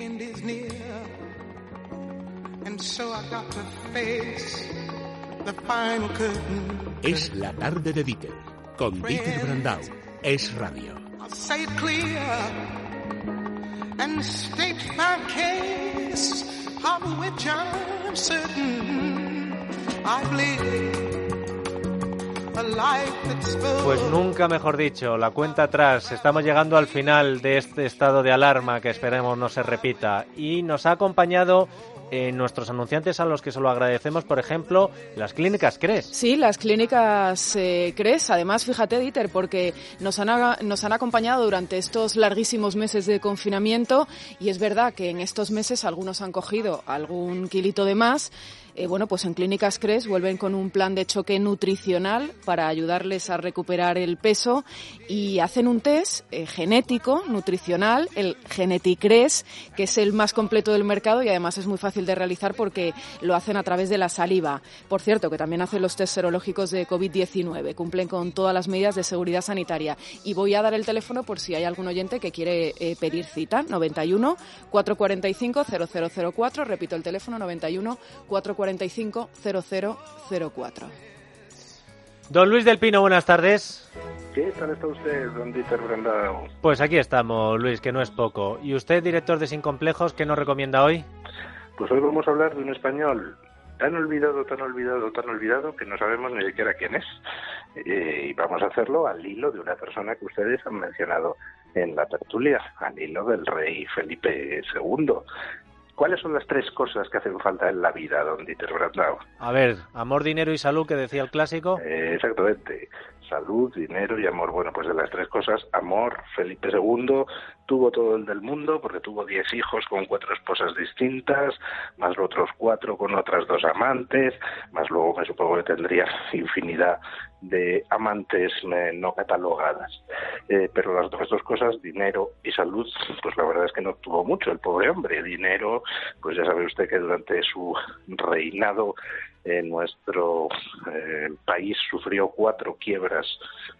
end is near. And so I got to face the final curtain. Es la tarde de Dieter, con Dieter Brandau. Es radio. I'll say it clear and state my case, of which I'm certain. I believe Pues nunca mejor dicho, la cuenta atrás. Estamos llegando al final de este estado de alarma que esperemos no se repita. Y nos ha acompañado eh, nuestros anunciantes a los que se lo agradecemos, por ejemplo, las clínicas CRES. Sí, las clínicas eh, CRES. Además, fíjate, Dieter, porque nos han, nos han acompañado durante estos larguísimos meses de confinamiento y es verdad que en estos meses algunos han cogido algún kilito de más. Eh, bueno, pues en Clínicas CRES vuelven con un plan de choque nutricional para ayudarles a recuperar el peso y hacen un test eh, genético, nutricional, el Geneticres, que es el más completo del mercado y además es muy fácil de realizar porque lo hacen a través de la saliva. Por cierto, que también hacen los test serológicos de COVID-19, cumplen con todas las medidas de seguridad sanitaria. Y voy a dar el teléfono por si hay algún oyente que quiere eh, pedir cita, 91 445 0004, repito el teléfono 91 445 0004. Don Luis del Pino, buenas tardes. ¿Qué tal está usted, don Dieter Brandao? Pues aquí estamos, Luis, que no es poco. ¿Y usted, director de Sin Complejos, qué nos recomienda hoy? Pues hoy vamos a hablar de un español tan olvidado, tan olvidado, tan olvidado que no sabemos ni siquiera quién es. Eh, y vamos a hacerlo al hilo de una persona que ustedes han mencionado en la tertulia, al hilo del rey Felipe II. ¿Cuáles son las tres cosas que hacen falta en la vida, don Dieter Brandau? A ver, amor, dinero y salud, que decía el clásico. Eh, exactamente. Salud, dinero y amor. Bueno, pues de las tres cosas, amor, Felipe II tuvo todo el del mundo porque tuvo diez hijos con cuatro esposas distintas, más los otros cuatro con otras dos amantes, más luego me supongo que tendría infinidad de amantes eh, no catalogadas. Eh, pero las otras dos cosas, dinero y salud, pues la verdad es que no tuvo mucho el pobre hombre. Dinero, pues ya sabe usted que durante su reinado en nuestro eh, país sufrió cuatro quiebras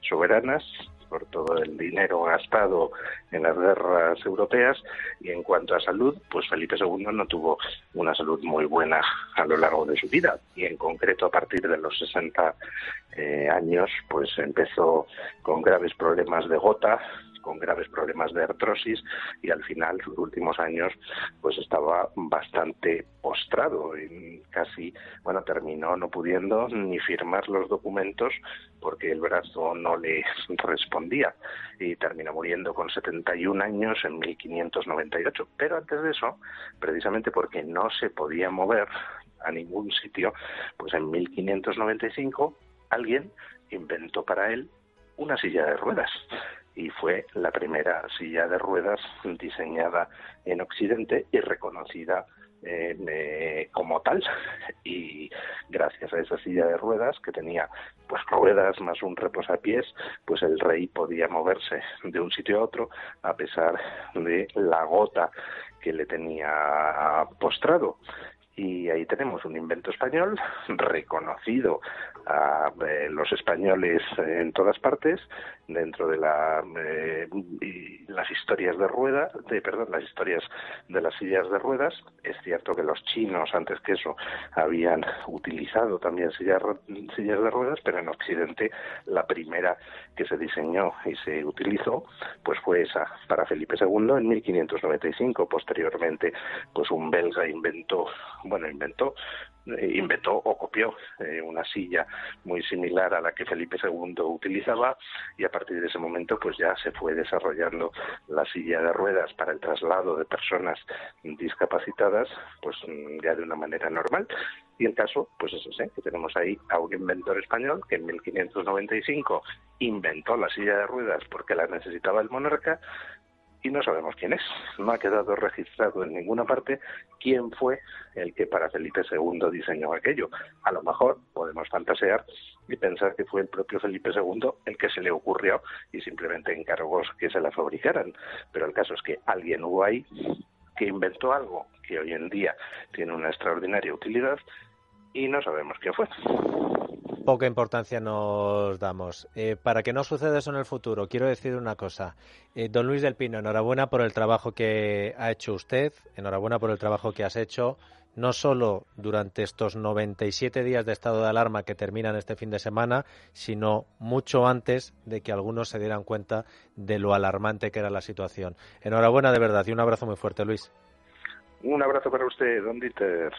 soberanas por todo el dinero gastado en las guerras europeas y en cuanto a salud, pues Felipe II no tuvo una salud muy buena a lo largo de su vida. Y en concreto a partir de los 60 eh, años pues empezó con graves problemas de gota con graves problemas de artrosis y al final, sus últimos años, pues estaba bastante postrado y casi, bueno, terminó no pudiendo ni firmar los documentos porque el brazo no le respondía y terminó muriendo con 71 años en 1598. Pero antes de eso, precisamente porque no se podía mover a ningún sitio, pues en 1595 alguien inventó para él una silla de ruedas y fue la primera silla de ruedas diseñada en Occidente y reconocida eh, eh, como tal. Y gracias a esa silla de ruedas que tenía pues ruedas más un reposapiés pues el rey podía moverse de un sitio a otro a pesar de la gota que le tenía postrado y ahí tenemos un invento español reconocido a eh, los españoles en todas partes dentro de la, eh, las historias de ruedas de perdón las historias de las sillas de ruedas. Es cierto que los chinos antes que eso habían utilizado también sillas sillas de ruedas pero en Occidente la primera que se diseñó y se utilizó pues fue esa para Felipe II en 1595 posteriormente pues un belga inventó bueno inventó eh, inventó o copió eh, una silla muy similar a la que Felipe II utilizaba y a partir de ese momento pues ya se fue desarrollando la silla de ruedas para el traslado de personas discapacitadas pues ya de una manera normal. Y el caso pues es ese que tenemos ahí a un inventor español que en 1595 inventó la silla de ruedas porque la necesitaba el monarca y no sabemos quién es. No ha quedado registrado en ninguna parte quién fue el que para Felipe II diseñó aquello. A lo mejor podemos fantasear y pensar que fue el propio Felipe II el que se le ocurrió y simplemente encargó que se la fabricaran. Pero el caso es que alguien hubo ahí que inventó algo que hoy en día tiene una extraordinaria utilidad y no sabemos quién fue. Poca importancia nos damos. Eh, para que no suceda eso en el futuro, quiero decir una cosa. Eh, don Luis del Pino, enhorabuena por el trabajo que ha hecho usted, enhorabuena por el trabajo que has hecho, no solo durante estos 97 días de estado de alarma que terminan este fin de semana, sino mucho antes de que algunos se dieran cuenta de lo alarmante que era la situación. Enhorabuena de verdad y un abrazo muy fuerte, Luis. Un abrazo para usted, don Dieter.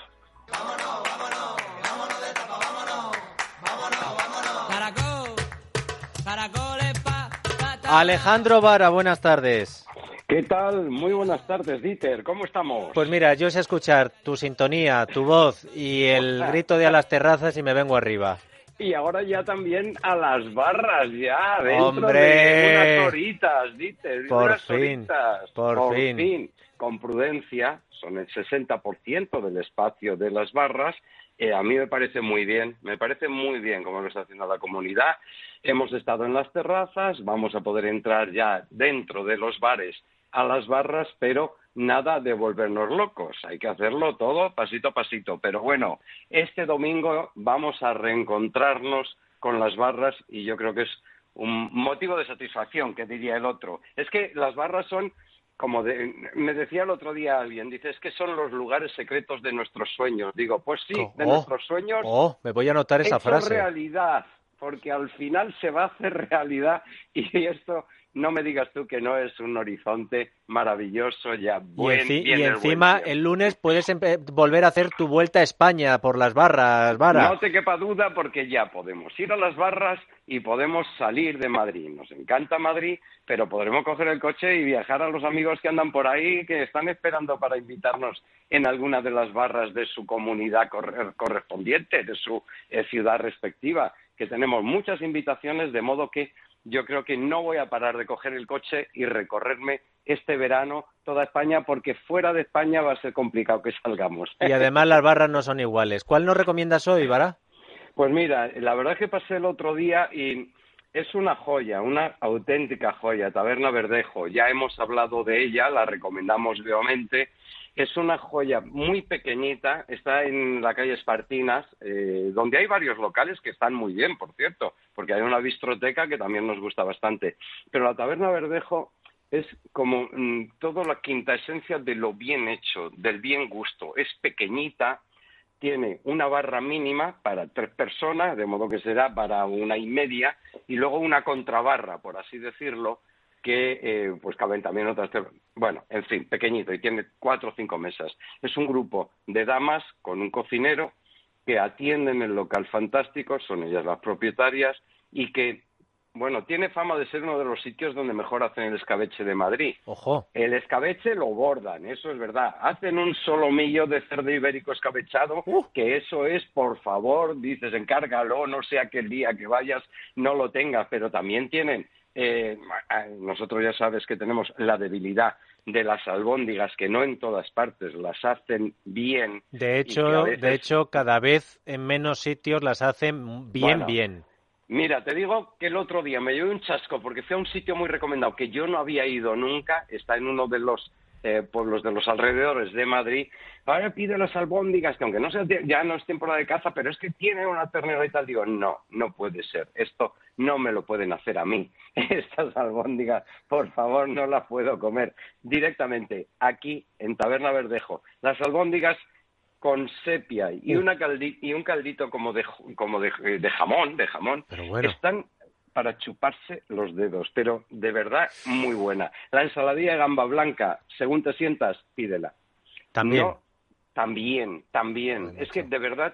Alejandro Vara, buenas tardes. ¿Qué tal? Muy buenas tardes, Dieter. ¿Cómo estamos? Pues mira, yo sé escuchar tu sintonía, tu voz y el grito de a las terrazas y me vengo arriba. Y ahora ya también a las barras, ya, dentro ¡Hombre! de unas horitas, Dieter. Por unas fin, horitas. por fin. Con prudencia, son el 60% del espacio de las barras. Eh, a mí me parece muy bien, me parece muy bien como lo está haciendo la comunidad. Hemos estado en las terrazas, vamos a poder entrar ya dentro de los bares a las barras, pero nada de volvernos locos. Hay que hacerlo todo pasito a pasito. Pero bueno, este domingo vamos a reencontrarnos con las barras y yo creo que es un motivo de satisfacción, que diría el otro. Es que las barras son como de, me decía el otro día alguien, dice, es que son los lugares secretos de nuestros sueños. Digo, pues sí, de Oh, nuestros sueños Oh, me voy a anotar esa frase. realidad, porque al final se va a hacer realidad y esto no me digas tú que no es un horizonte maravilloso ya Y, buen, enci- y el encima buen el lunes puedes volver a hacer tu vuelta a España por las barras, Vara. No te quepa duda porque ya podemos ir a las barras y podemos salir de Madrid. Nos encanta Madrid, pero podremos coger el coche y viajar a los amigos que andan por ahí, que están esperando para invitarnos en alguna de las barras de su comunidad corre- correspondiente, de su eh, ciudad respectiva, que tenemos muchas invitaciones, de modo que yo creo que no voy a parar de coger el coche y recorrerme este verano toda España, porque fuera de España va a ser complicado que salgamos. Y además las barras no son iguales. ¿Cuál nos recomiendas hoy, Vara? Pues mira, la verdad es que pasé el otro día y es una joya, una auténtica joya, Taberna Verdejo. Ya hemos hablado de ella, la recomendamos vivamente. Es una joya muy pequeñita, está en la calle Espartinas, eh, donde hay varios locales que están muy bien, por cierto, porque hay una bistroteca que también nos gusta bastante. Pero la Taberna Verdejo es como mm, toda la quinta esencia de lo bien hecho, del bien gusto. Es pequeñita, tiene una barra mínima para tres personas, de modo que será para una y media, y luego una contrabarra, por así decirlo, que eh, pues caben también otras. Bueno, en fin, pequeñito, y tiene cuatro o cinco mesas. Es un grupo de damas con un cocinero que atienden el local fantástico, son ellas las propietarias, y que, bueno, tiene fama de ser uno de los sitios donde mejor hacen el escabeche de Madrid. Ojo. El escabeche lo bordan, eso es verdad. Hacen un solomillo de cerdo ibérico escabechado, que eso es, por favor, dices, encárgalo, no sea que el día que vayas no lo tengas, pero también tienen, eh, nosotros ya sabes que tenemos la debilidad de las albóndigas, que no en todas partes las hacen bien. De hecho, veces- de hecho, cada vez en menos sitios las hacen bien, Bueno, bien. Mira, te digo que el otro día me llevé un chasco porque fui a un sitio muy recomendado que yo no había ido nunca, está en uno de los eh, pueblos de los alrededores de Madrid. Ahora pide las albóndigas, que aunque no sea, ya no es temporada de caza, pero es que tienen una ternera y tal. Digo, no, no puede ser. Esto no me lo pueden hacer a mí. Estas albóndigas, por favor, no las puedo comer directamente aquí en Taberna Verdejo. Las albóndigas con sepia y, una caldi- y un caldito como de, como de, de jamón, de jamón, Pero bueno. están para chuparse los dedos, pero de verdad muy buena. La ensaladilla de gamba blanca, según te sientas, pídela. También. No, también, también. Bueno, es que de verdad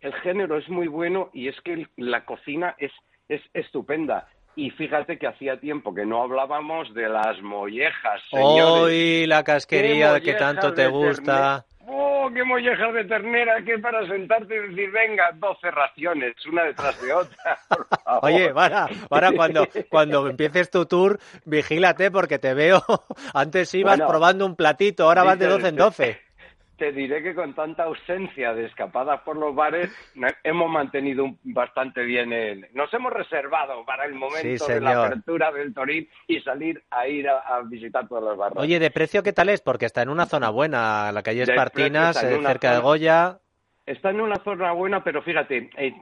el género es muy bueno y es que la cocina es, es estupenda. Y fíjate que hacía tiempo que no hablábamos de las mollejas, señores. Hoy la casquería que tanto te gusta. ¡Oh, qué mollejas de ternera! Que para sentarte y decir, venga, 12 raciones, una detrás de otra. por favor. Oye, Vara, Vara, cuando, cuando empieces tu tour, vigílate porque te veo. Antes ibas Bueno, probando un platito, ahora vas de dices, 12 en te- 12. Te diré que con tanta ausencia de escapadas por los bares, hemos mantenido un- bastante bien el... Nos hemos reservado para el momento Sí, de la apertura del Torín y salir a ir a, a visitar todas las barras. Oye, ¿de precio qué tal es? Porque está en una zona buena, la calle Espartinas, eh, cerca de Goya. Está en una zona buena, pero fíjate, eh,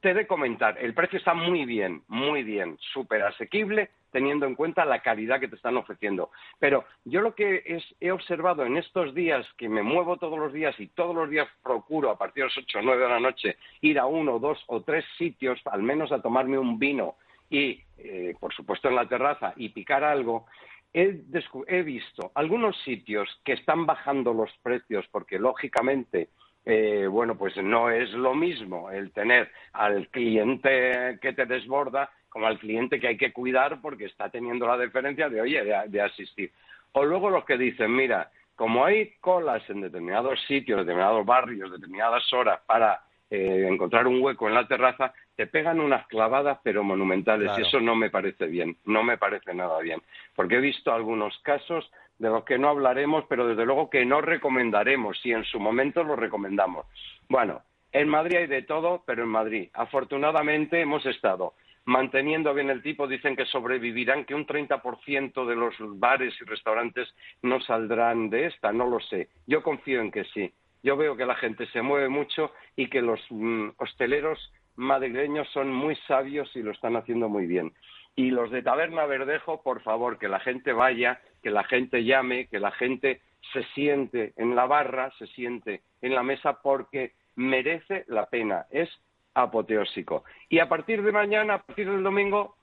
te he de comentar, el precio está muy bien, muy bien, súper asequible, teniendo en cuenta la calidad que te están ofreciendo. Pero yo lo que he observado en estos días, que me muevo todos los días y todos los días procuro a partir de las ocho o nueve de la noche ir a uno, dos o tres sitios, al menos a tomarme un vino y, eh, por supuesto, en la terraza y picar algo, he, he visto algunos sitios que están bajando los precios porque, lógicamente, eh, bueno, pues no es lo mismo el tener al cliente que te desborda como al cliente que hay que cuidar porque está teniendo la deferencia de, oye, de, asistir. O luego los que dicen, mira, como hay colas en determinados sitios, determinados barrios, determinadas horas para eh, encontrar un hueco en la terraza, te pegan unas clavadas pero monumentales y eso no me parece bien, no me parece nada bien, porque he visto algunos casos de los que no hablaremos, pero desde luego que no recomendaremos, si en su momento lo recomendamos. Bueno, en Madrid hay de todo, pero en Madrid, afortunadamente, hemos estado manteniendo bien el tipo, dicen que sobrevivirán, que un 30% de los bares y restaurantes no saldrán de esta, no lo sé. Yo confío en que sí. Yo veo que la gente se mueve mucho y que los mm, hosteleros madrileños son muy sabios y lo están haciendo muy bien. Y los de Taberna Verdejo, por favor, que la gente vaya, que la gente llame, que la gente se siente en la barra, se siente en la mesa, porque merece la pena. Es apoteósico. Y a partir de mañana, a partir del domingo,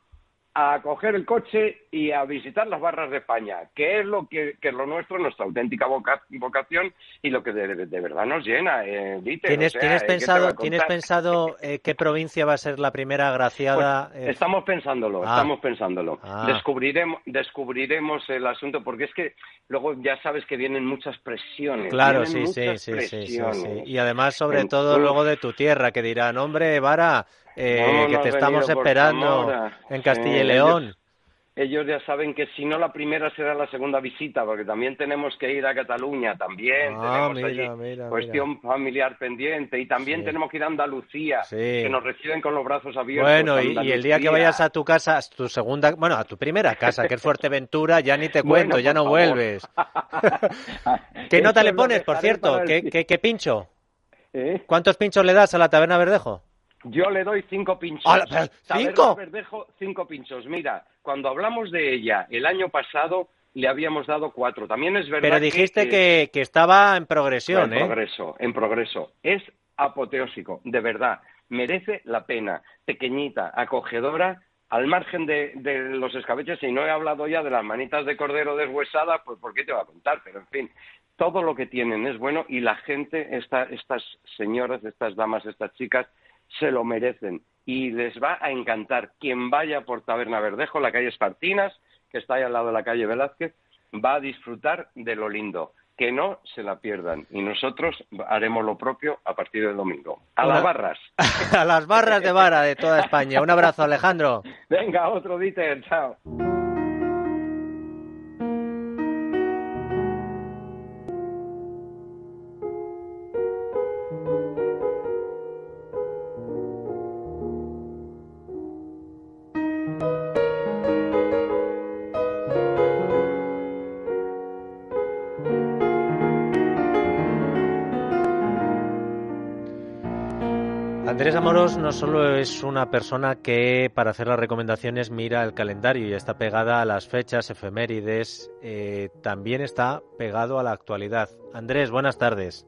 a coger el coche y a visitar las barras de España, que es lo que, es lo nuestro, nuestra auténtica vocación y lo que de, verdad nos llena. Eh, ¿Tienes, pensado, ¿tienes pensado eh, qué provincia va a ser la primera agraciada? Pues, eh? estamos pensándolo, ah. estamos pensándolo. Ah. Descubriremos, descubriremos el asunto, porque es que luego ya sabes que vienen muchas presiones. Claro, sí, sí, sí, sí, Y además, sobre todo, luego de tu tierra, que dirán, hombre, Vara eh, que te estamos esperando en Castilla y León. Ellos, ya saben que si no la primera será la segunda visita, porque también tenemos que ir a Cataluña, también ah, tenemos allí cuestión familiar pendiente, y también tenemos que ir a Andalucía, que nos reciben con los brazos abiertos. Bueno, y, el día que vayas a tu casa, tu segunda, bueno, a tu primera casa, que es Fuerteventura, ya ni te cuento, ya no vuelves. ¿Qué nota le pones, por cierto? ¿Qué, qué, pincho? ¿Eh? ¿Cuántos pinchos le das a la taberna Verdejo? Yo le doy cinco pinchos. ¿Cinco? Verdejo, cinco pinchos. Mira, cuando hablamos de ella el año pasado, le habíamos dado cuatro. También es verdad. Pero dijiste que, que, estaba en progresión, en ¿eh? progreso, en progreso. Es apoteósico, de verdad. Merece la pena. Pequeñita, acogedora, al margen de, los escabeches, y no he hablado ya de las manitas de cordero deshuesadas, pues ¿por qué te va a contar? Pero en fin, todo lo que tienen es bueno y la gente, estas señoras, estas damas, estas chicas, se lo merecen y les va a encantar. Quien vaya por Taberna Verdejo, la calle Espartinas, que está ahí al lado de la calle Velázquez, va a disfrutar de lo lindo. Que no se la pierdan. Y nosotros haremos lo propio a partir del domingo. A las barras. a las barras de vara de toda España. Un abrazo, Alejandro. Venga, otro Dieter. Chao. Andrés Amoros no solo es una persona que para hacer las recomendaciones mira el calendario y está pegada a las fechas, efemérides, eh, también está pegado a la actualidad. Andrés, buenas tardes.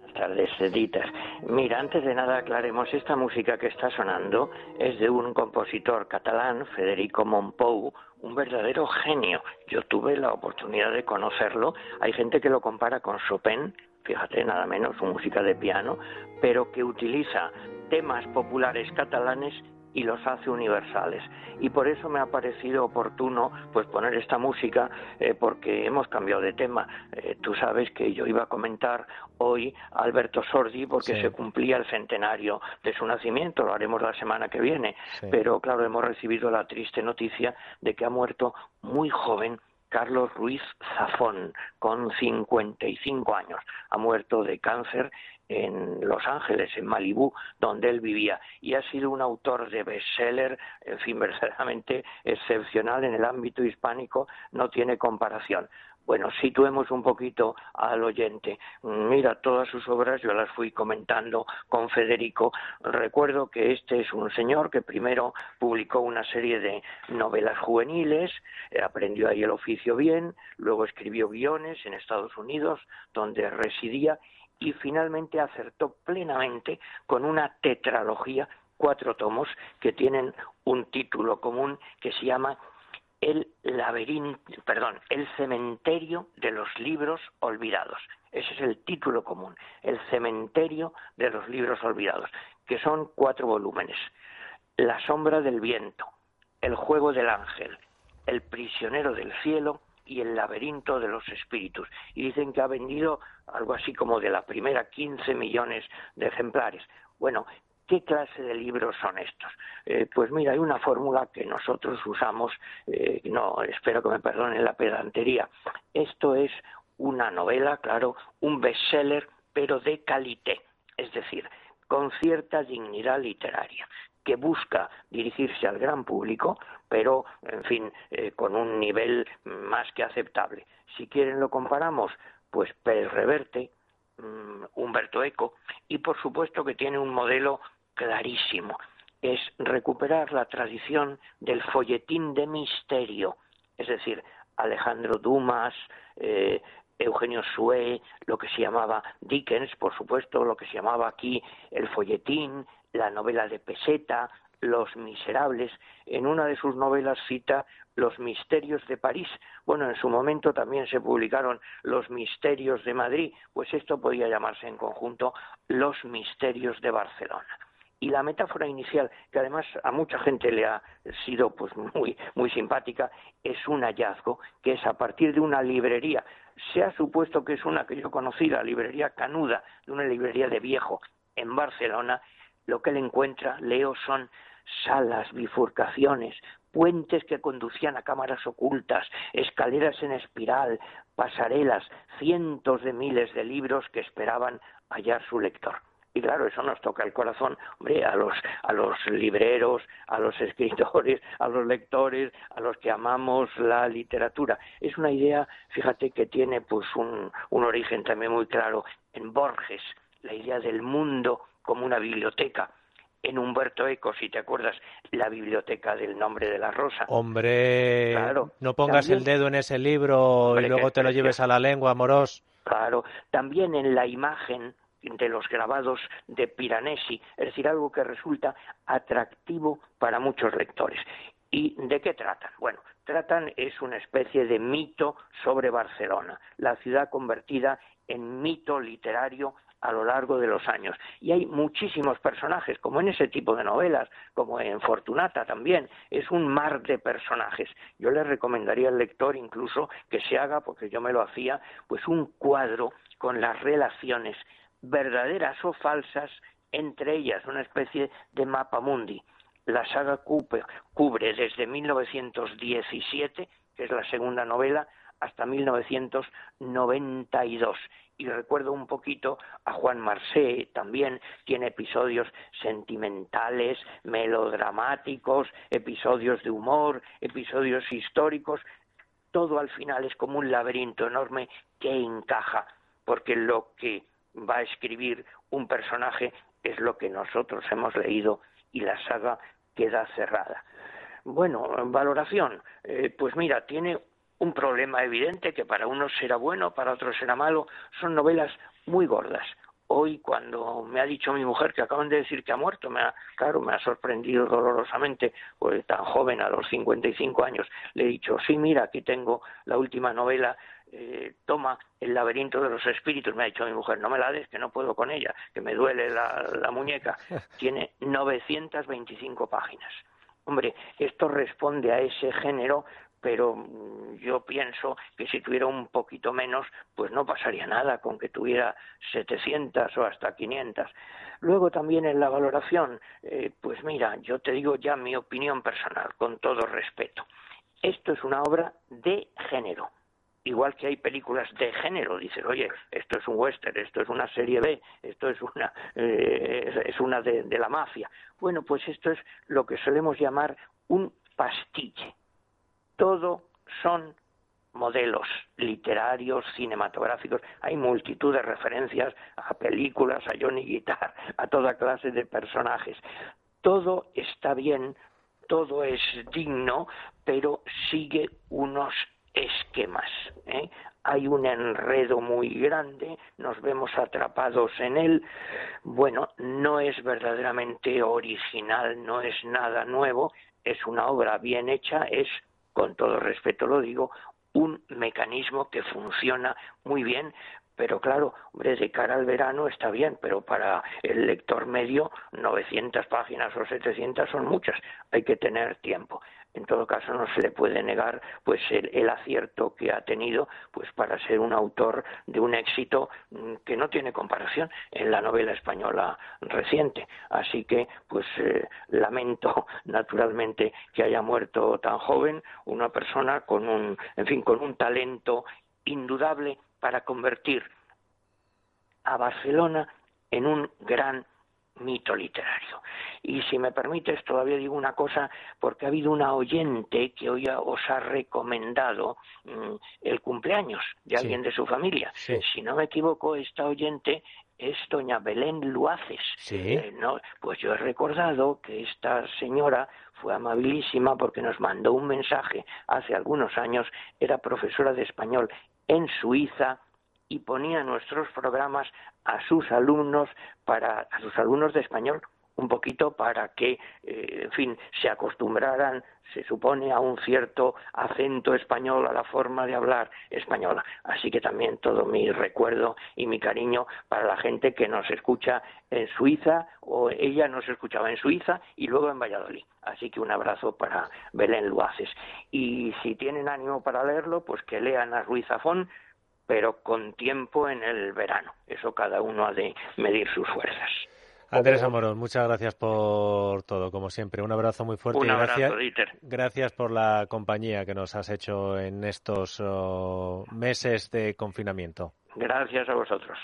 Buenas tardes, Edita. Mira, antes de nada aclaremos, esta música que está sonando es de un compositor catalán, Federico Montpou, un verdadero genio. Yo tuve la oportunidad de conocerlo. Hay gente que lo compara con Chopin, fíjate, nada menos, su música de piano, pero que utiliza temas populares catalanes y los hace universales. Y por eso me ha parecido oportuno pues poner esta música eh, porque hemos cambiado de tema. Eh, tú sabes que yo iba a comentar hoy a Alberto Sordi porque se cumplía el centenario de su nacimiento, lo haremos la semana que viene, pero claro, hemos recibido la triste noticia de que ha muerto muy joven Carlos Ruiz Zafón, con 55 años. Ha muerto de cáncer en Los Ángeles, en Malibú, donde él vivía, y ha sido un autor de bestseller, en fin, verdaderamente excepcional en el ámbito hispánico, no tiene comparación. Bueno, situemos un poquito al oyente. Mira, todas sus obras yo las fui comentando con Federico. Recuerdo que este es un señor que primero publicó una serie de novelas juveniles, eh, aprendió ahí el oficio bien, luego escribió guiones en Estados Unidos, donde residía, y finalmente acertó plenamente con una tetralogía, cuatro tomos, que tienen un título común que se llama el laberinto, perdón, el cementerio de los libros olvidados. Ese es el título común, el cementerio de los libros olvidados, que son cuatro volúmenes. La sombra del viento, el juego del ángel, el prisionero del cielo y el laberinto de los espíritus. Y dicen que ha vendido algo así como de la primera 15 millones de ejemplares. Bueno, ¿Qué clase de libros son estos? Eh, pues mira, hay una fórmula que nosotros usamos, eh, no, espero que me perdonen la pedantería. Esto es una novela, claro, un bestseller, pero de calité, es decir, con cierta dignidad literaria, que busca dirigirse al gran público, pero, en fin, eh, con un nivel más que aceptable. Si quieren lo comparamos, pues Pérez Reverte, mm, Humberto Eco, y por supuesto que tiene un modelo clarísimo. Es recuperar la tradición del folletín de misterio, es decir, Alejandro Dumas, eh, Eugenio Sue, lo que se llamaba Dickens, por supuesto, lo que se llamaba aquí el folletín, la novela de Peseta, Los Miserables. En una de sus novelas cita Los Misterios de París. Bueno, en su momento también se publicaron Los Misterios de Madrid, pues esto podía llamarse en conjunto Los Misterios de Barcelona y la metáfora inicial, que además a mucha gente le ha sido pues muy, muy simpática, es un hallazgo que es a partir de una librería. Se ha supuesto que es una que yo conocí, la librería Canuda, de una librería de viejo en Barcelona. Lo que él encuentra, Leo, son salas, bifurcaciones, puentes que conducían a cámaras ocultas, escaleras en espiral, pasarelas, cientos de miles de libros que esperaban hallar su lector. Y claro, eso nos toca el corazón, hombre, a los, a los libreros, a los escritores, a los lectores, a los que amamos la literatura. Es una idea, fíjate, que tiene pues un, un origen también muy claro en Borges, la idea del mundo como una biblioteca en Humberto Eco, si te acuerdas, la biblioteca del nombre de la rosa. Hombre, claro, no pongas el dedo en ese libro y luego te lo lleves a la lengua, moros. Claro, también en la imagen de los grabados de Piranesi, es decir, algo que resulta atractivo para muchos lectores. ¿Y de qué tratan? Bueno, tratan es una especie de mito sobre Barcelona, la ciudad convertida en mito literario a lo largo de los años. Y hay muchísimos personajes, como en ese tipo de novelas, como en Fortunata también, es un mar de personajes. Yo le recomendaría al lector incluso que se haga, porque yo me lo hacía, pues un cuadro con las relaciones verdaderas o falsas, entre ellas una especie de mapa mundi. La saga cubre desde 1917, que es la segunda novela, hasta 1992. Y recuerdo un poquito a Juan Marsé, también tiene episodios sentimentales, melodramáticos, episodios de humor, episodios históricos. Todo al final es como un laberinto enorme que encaja, porque lo que va a escribir un personaje es lo que nosotros hemos leído y la saga queda cerrada. Bueno, valoración. Eh, pues mira, tiene un problema evidente que para unos será bueno, para otros será malo. Son novelas muy gordas. Hoy, cuando me ha dicho mi mujer que acaban de decir que ha muerto, me ha, claro, me ha sorprendido dolorosamente, pues tan joven, a los 55 años, le he dicho, sí, mira, aquí tengo la última novela eh, toma el laberinto de los espíritus, me ha dicho mi mujer, no me la des, que no puedo con ella, que me duele la, la muñeca, tiene 925 páginas. Hombre, esto responde a ese género, pero mm, yo pienso que si tuviera un poquito menos, pues no pasaría nada con que tuviera 700 o hasta 500. Luego también en la valoración, eh, pues mira, yo te digo ya mi opinión personal, con todo respeto. Esto es una obra de género igual que hay películas de género, dices, oye, esto es un western, esto es una serie B, esto es una, eh, es una de, de la mafia. Bueno, pues esto es lo que solemos llamar un pastiche. Todo son modelos literarios, cinematográficos, hay multitud de referencias a películas, a Johnny Guitar, a toda clase de personajes. Todo está bien, todo es digno, pero sigue unos esquemas. ¿eh? Hay un enredo muy grande, nos vemos atrapados en él. Bueno, no es verdaderamente original, no es nada nuevo, es una obra bien hecha, es, con todo respeto lo digo, un mecanismo que funciona muy bien, pero claro, hombre, de cara al verano está bien, pero para el lector medio 900 páginas o 700 son muchas, hay que tener tiempo en todo caso no se le puede negar pues el, acierto que ha tenido pues para ser un autor de un éxito mm, que no tiene comparación en la novela española reciente. Así que pues eh, lamento naturalmente que haya muerto tan joven una persona con un en fin con un talento indudable para convertir a Barcelona en un gran mito literario. Y si me permites, todavía digo una cosa, porque ha habido una oyente que hoy os ha recomendado mm, el cumpleaños de alguien de su familia. Si no me equivoco, esta oyente es doña Belén Luaces. Eh, no, pues yo he recordado que esta señora fue amabilísima porque nos mandó un mensaje hace algunos años, era profesora de español en Suiza, y ponía nuestros programas a sus alumnos para a sus alumnos de español un poquito para que, eh, en fin, se acostumbraran, se supone, a un cierto acento español, a la forma de hablar española. Así que también todo mi recuerdo y mi cariño para la gente que nos escucha en Suiza, o ella nos escuchaba en Suiza y luego en Valladolid. Así que un abrazo para Belén Luaces. Y si tienen ánimo para leerlo, pues que lean a Ruiz Zafón, pero con tiempo en el verano. Eso cada uno ha de medir sus fuerzas. Andrés Amorón, muchas gracias por todo, como siempre. Un abrazo muy fuerte. Un abrazo, gracias, Dieter. gracias por la compañía que nos has hecho en estos oh, meses de confinamiento. Gracias a vosotros.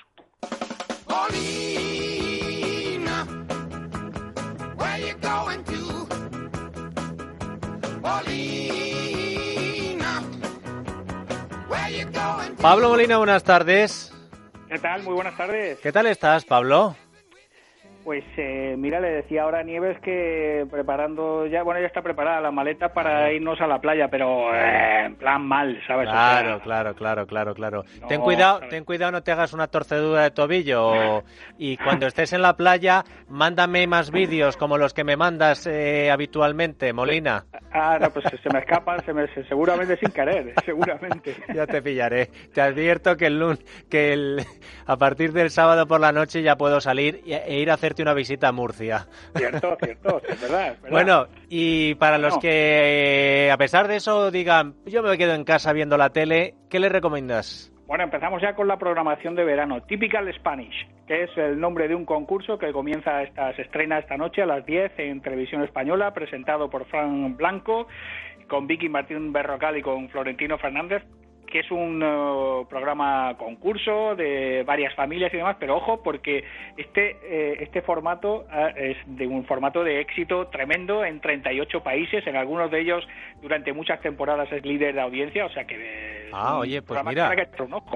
Pablo Molina, buenas tardes. ¿Qué tal? Muy buenas tardes. ¿Qué tal estás, Pablo? Pues eh, mira, le decía ahora a Nieves que preparando ya, bueno, ya está preparada la maleta para irnos a la playa, pero eh, en plan mal, ¿sabes? Claro, claro, claro, claro, claro. ten cuidado, ten cuidado, no te hagas una torcedura de tobillo. y cuando estés en la playa, mándame más vídeos como los que me mandas eh, habitualmente, Molina. Ah, no, pues se me escapan, se me, seguramente sin querer, seguramente. ya te pillaré. Te advierto que el que el, a partir del sábado por la noche ya puedo salir e ir a hacer una visita a Murcia. Cierto, cierto, es verdad, Bueno, y para los que a pesar de eso digan, yo me quedo en casa viendo la tele, ¿qué les recomiendas? Bueno, empezamos ya con la programación de verano, Typical Spanish, que es el nombre de un concurso que comienza esta, se estrena esta noche a las 10 en televisión española, presentado por Fran Blanco, con Vicky Martín Berrocal y con Florentino Fernández, que es un eh, programa concurso de varias familias y demás, pero ojo porque este eh, este formato eh, es de un formato de éxito tremendo en 38 países, en algunos de ellos durante muchas temporadas es líder de audiencia, o sea que Ah, oye, pues mira,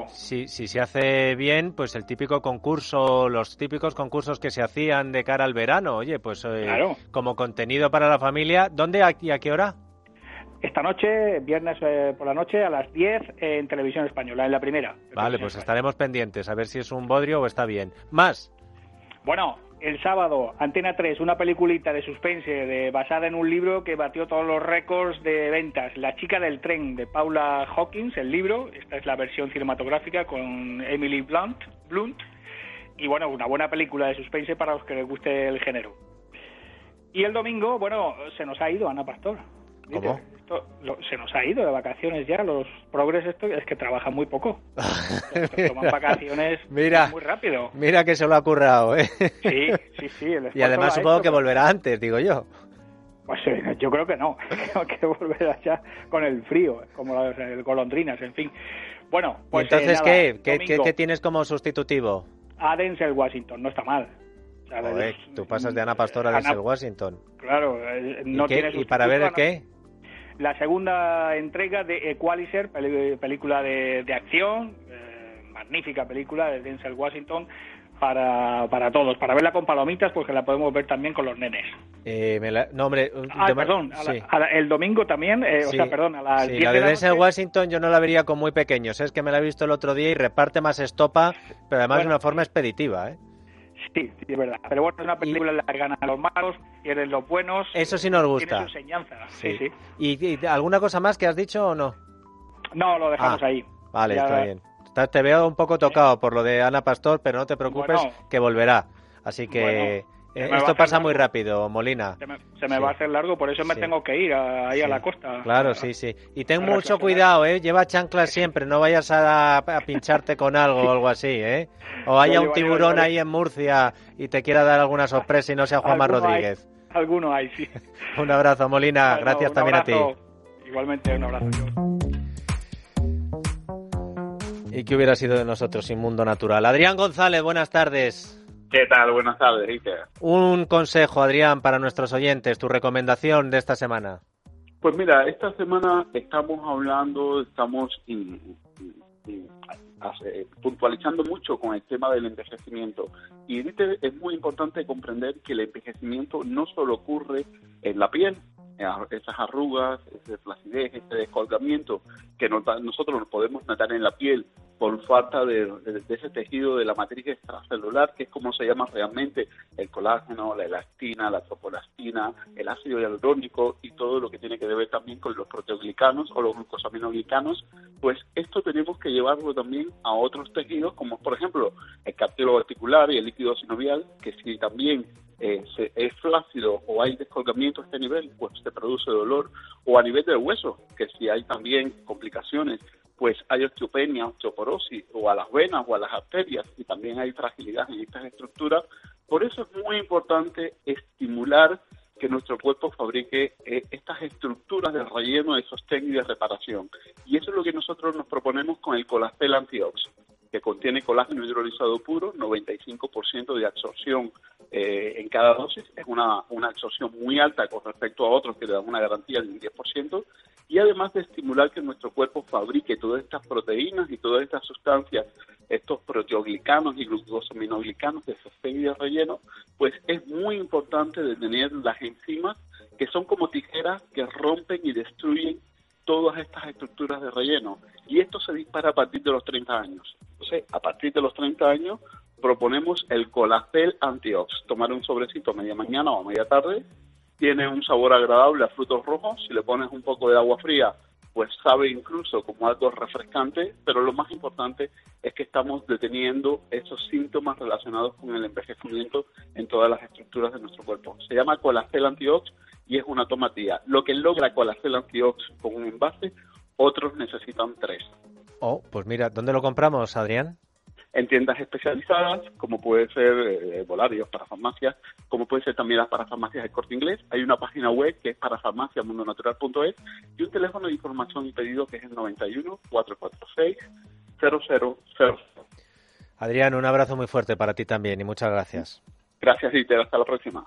si, si se hace bien, pues el típico concurso, los típicos concursos que se hacían de cara al verano, oye, pues como contenido para la familia, ¿dónde y a qué hora? Esta noche, viernes eh, por la noche, a las 10 en televisión española, en la primera. Vale, pues estaremos pendientes a ver si es un bodrio o está bien. ¿Más? Bueno, el sábado, Antena 3, una peliculita de suspense de, basada en un libro que batió todos los récords de ventas. La chica del tren, de Paula Hawkins, el libro. Esta es la versión cinematográfica con Emily Blunt. Blunt. Y bueno, una buena película de suspense para los que les guste el género. Y el domingo, bueno, se nos ha ido Ana Pastor. ¿Cómo? Se nos ha ido de vacaciones ya. Los progres esto es que trabajan muy poco. toman vacaciones mira, muy rápido. Mira que se lo ha currado, ¿eh? Sí, sí, sí. y además supongo que volverá antes, digo yo. Pues eh, yo creo que no, tengo que volver allá con el frío, como las eh, golondrinas, en fin. Bueno, pues ¿Y entonces eh, nada, ¿qué? ¿Qué, tienes como sustitutivo? A Denzel Washington, no está mal. O sea, Joder, tú pasas de Ana Pastor a Ana- Denzel Washington. Claro, eh, ¿Y, no qué? tiene ¿Y para ver el qué? La segunda entrega de Equalizer, peli- película de, de acción, eh, magnífica película de Denzel Washington para, para todos, para verla con palomitas, porque la podemos ver también con los nenes. Eh, me la- No, hombre, Ah, perdón, a la- sí. a la- el domingo también, eh, o Sí, sea, perdón, a las sí, 10 la de de noche. Washington yo no la vería con muy pequeños. Es que me la he visto el otro día y reparte más estopa, pero además de una forma expeditiva. ¿eh? Sí, sí, es verdad. Pero bueno, es una película en la que ganan los malos, pierden los buenos. Eso sí nos Tiene gusta. su enseñanza. Sí, sí. ¿Y, y alguna cosa más que has dicho o no? No, lo dejamos Ah, ahí. Vale, Ya- está bien. Te veo un poco tocado por lo de Ana Pastor, pero no te preocupes Bueno. que volverá. Así que Bueno, eh, esto pasa muy rápido, Molina. Se me, se me Sí. va a hacer largo, por eso me Sí. tengo que ir a- ahí a la costa. Claro, sí, sí. Y ten mucho cuidado, ¿eh? Lleva chanclas siempre, no vayas a, a pincharte con algo o algo así, ¿eh? O haya un tiburón ahí en Murcia y te quiera dar alguna sorpresa y no sea Juanma hay. Rodríguez. Alguno hay, sí. Un abrazo, Molina. Bueno, Gracias también a ti. Igualmente, un abrazo. ¿Y qué hubiera sido de nosotros sin mundo natural? Adrián González, buenas tardes. ¿Qué tal? Buenas tardes, Iker. Un consejo, Adrián, para nuestros oyentes, tu recomendación de esta semana. Pues mira, esta semana estamos hablando, estamos in- in- in- hace- puntualizando mucho con el tema del envejecimiento. Y es muy importante comprender que el envejecimiento no solo ocurre en la piel, eh, esas arrugas, esa flacidez, ese descolgamiento que nosotros nos podemos notar en la piel por falta de, ese tejido de la matriz extracelular, que es como se llama realmente el colágeno, la elastina, la tropolastina, el ácido hialurónico y todo lo que tiene que ver también con los proteoglicanos o los glucosaminoglicanos, pues esto tenemos que llevarlo también a otros tejidos, como por ejemplo el cartílago articular y el líquido sinovial, que si también eh, es flácido o hay descolgamiento a este nivel, pues se produce dolor, o a nivel del hueso, que si hay también complicaciones, pues hay osteopenia, osteoporosis, o a las venas o a las arterias, y también hay fragilidad en estas estructuras. Por eso es muy importante estimular que nuestro cuerpo fabrique eh, estas estructuras de relleno, de sostén y de reparación. Y eso es lo que nosotros nos proponemos con el Colacel Antiox, que contiene colágeno hidrolizado puro, 95% de absorción eh, en cada dosis, es una, una absorción muy alta con respecto a otros que le dan una garantía del 10%, y además de estimular que nuestro cuerpo fabrique todas estas proteínas y todas estas sustancias, estos proteoglicanos y glucosaminoglicanos de sostén y de relleno, pues es muy importante de tener las enzimas que son como tijeras que rompen y destruyen todas estas estructuras de relleno. Y esto se dispara a partir de los 30 años. Entonces, a partir de los 30 años, proponemos el Colacel Antiox. Tomar un sobrecito media mañana o media tarde. Tiene un sabor agradable a frutos rojos. Si le pones un poco de agua fría, pues sabe incluso como algo refrescante. Pero lo más importante es que estamos deteniendo esos síntomas relacionados con el envejecimiento en todas las estructuras de nuestro cuerpo. Se llama Colacel Antiox y es una tomatía. Lo que logra Colacel Antiox con un envase, otros necesitan tres. Oh, pues mira, ¿dónde lo compramos, Adrián? En tiendas especializadas, como puede ser eh, Volarios para farmacias, como puede ser también las parafarmacias de Corte Inglés. Hay una página web que es parafarmaciamundonatural.es y un teléfono de información y pedido que es el 91 446 0000. Adrián, un abrazo muy fuerte para ti también y muchas gracias. Gracias, Dieter. Hasta la próxima.